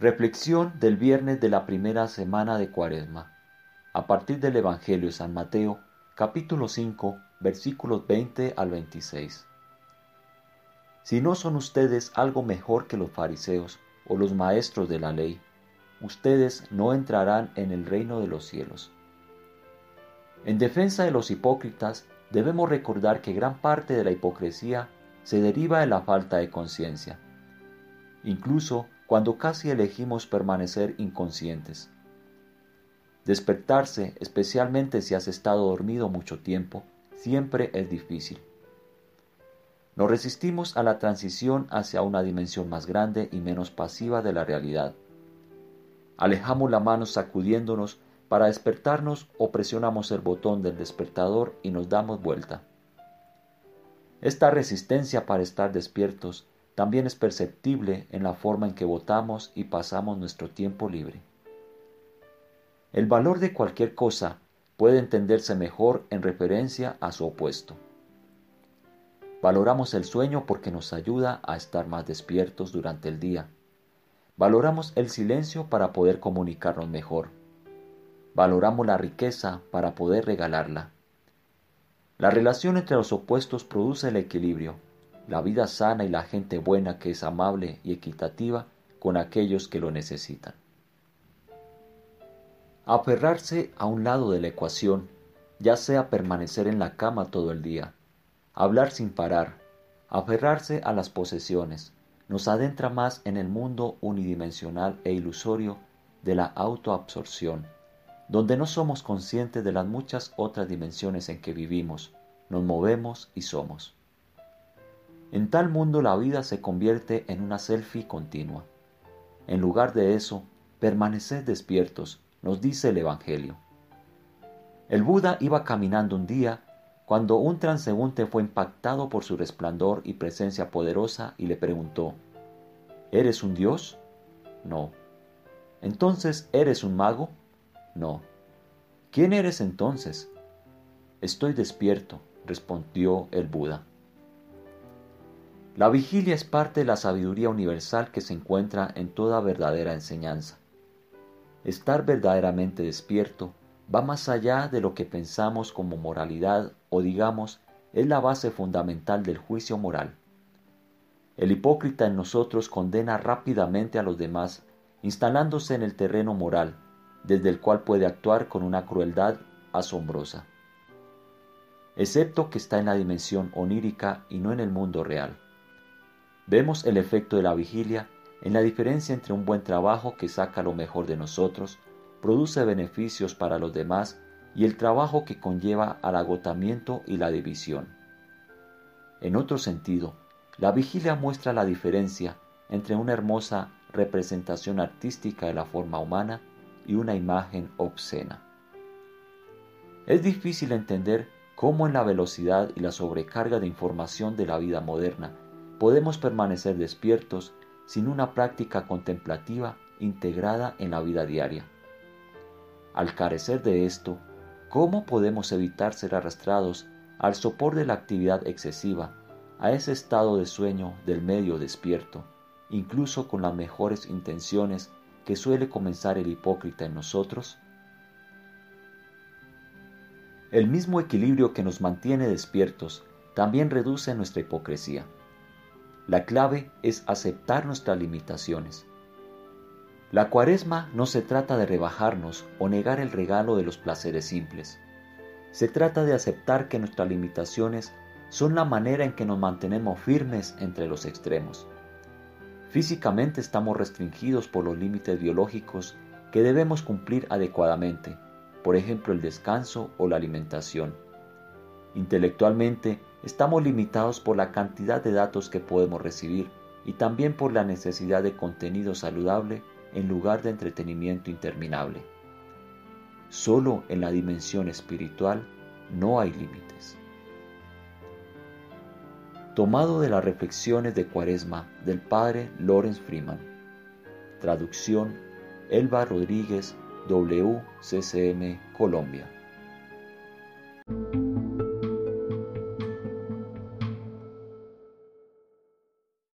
Reflexión del viernes de la primera semana de Cuaresma. A partir del Evangelio de San Mateo, capítulo 5, versículos 20 al 26. Si no son ustedes algo mejor que los fariseos o los maestros de la ley, ustedes no entrarán en el reino de los cielos. En defensa de los hipócritas, debemos recordar que gran parte de la hipocresía se deriva de la falta de conciencia. Incluso cuando casi elegimos permanecer inconscientes. Despertarse, especialmente si has estado dormido mucho tiempo, siempre es difícil. Nos resistimos a la transición hacia una dimensión más grande y menos pasiva de la realidad. Alejamos la mano sacudiéndonos para despertarnos o presionamos el botón del despertador y nos damos vuelta. Esta resistencia para estar despiertos también es perceptible en la forma en que votamos y pasamos nuestro tiempo libre. El valor de cualquier cosa puede entenderse mejor en referencia a su opuesto. Valoramos el sueño porque nos ayuda a estar más despiertos durante el día. Valoramos el silencio para poder comunicarnos mejor. Valoramos la riqueza para poder regalarla. La relación entre los opuestos produce el equilibrio la vida sana y la gente buena que es amable y equitativa con aquellos que lo necesitan. Aferrarse a un lado de la ecuación, ya sea permanecer en la cama todo el día, hablar sin parar, aferrarse a las posesiones, nos adentra más en el mundo unidimensional e ilusorio de la autoabsorción, donde no somos conscientes de las muchas otras dimensiones en que vivimos, nos movemos y somos. En tal mundo la vida se convierte en una selfie continua. En lugar de eso, permaneced despiertos, nos dice el Evangelio. El Buda iba caminando un día cuando un transeúnte fue impactado por su resplandor y presencia poderosa y le preguntó, ¿Eres un dios? No. ¿Entonces eres un mago? No. ¿Quién eres entonces? Estoy despierto, respondió el Buda. La vigilia es parte de la sabiduría universal que se encuentra en toda verdadera enseñanza. Estar verdaderamente despierto va más allá de lo que pensamos como moralidad o digamos es la base fundamental del juicio moral. El hipócrita en nosotros condena rápidamente a los demás, instalándose en el terreno moral, desde el cual puede actuar con una crueldad asombrosa. Excepto que está en la dimensión onírica y no en el mundo real. Vemos el efecto de la vigilia en la diferencia entre un buen trabajo que saca lo mejor de nosotros, produce beneficios para los demás y el trabajo que conlleva al agotamiento y la división. En otro sentido, la vigilia muestra la diferencia entre una hermosa representación artística de la forma humana y una imagen obscena. Es difícil entender cómo en la velocidad y la sobrecarga de información de la vida moderna podemos permanecer despiertos sin una práctica contemplativa integrada en la vida diaria. Al carecer de esto, ¿cómo podemos evitar ser arrastrados al sopor de la actividad excesiva, a ese estado de sueño del medio despierto, incluso con las mejores intenciones que suele comenzar el hipócrita en nosotros? El mismo equilibrio que nos mantiene despiertos también reduce nuestra hipocresía. La clave es aceptar nuestras limitaciones. La cuaresma no se trata de rebajarnos o negar el regalo de los placeres simples. Se trata de aceptar que nuestras limitaciones son la manera en que nos mantenemos firmes entre los extremos. Físicamente estamos restringidos por los límites biológicos que debemos cumplir adecuadamente, por ejemplo el descanso o la alimentación. Intelectualmente Estamos limitados por la cantidad de datos que podemos recibir y también por la necesidad de contenido saludable en lugar de entretenimiento interminable. Solo en la dimensión espiritual no hay límites. Tomado de las reflexiones de Cuaresma del padre Lawrence Freeman. Traducción Elba Rodríguez, WCCM, Colombia.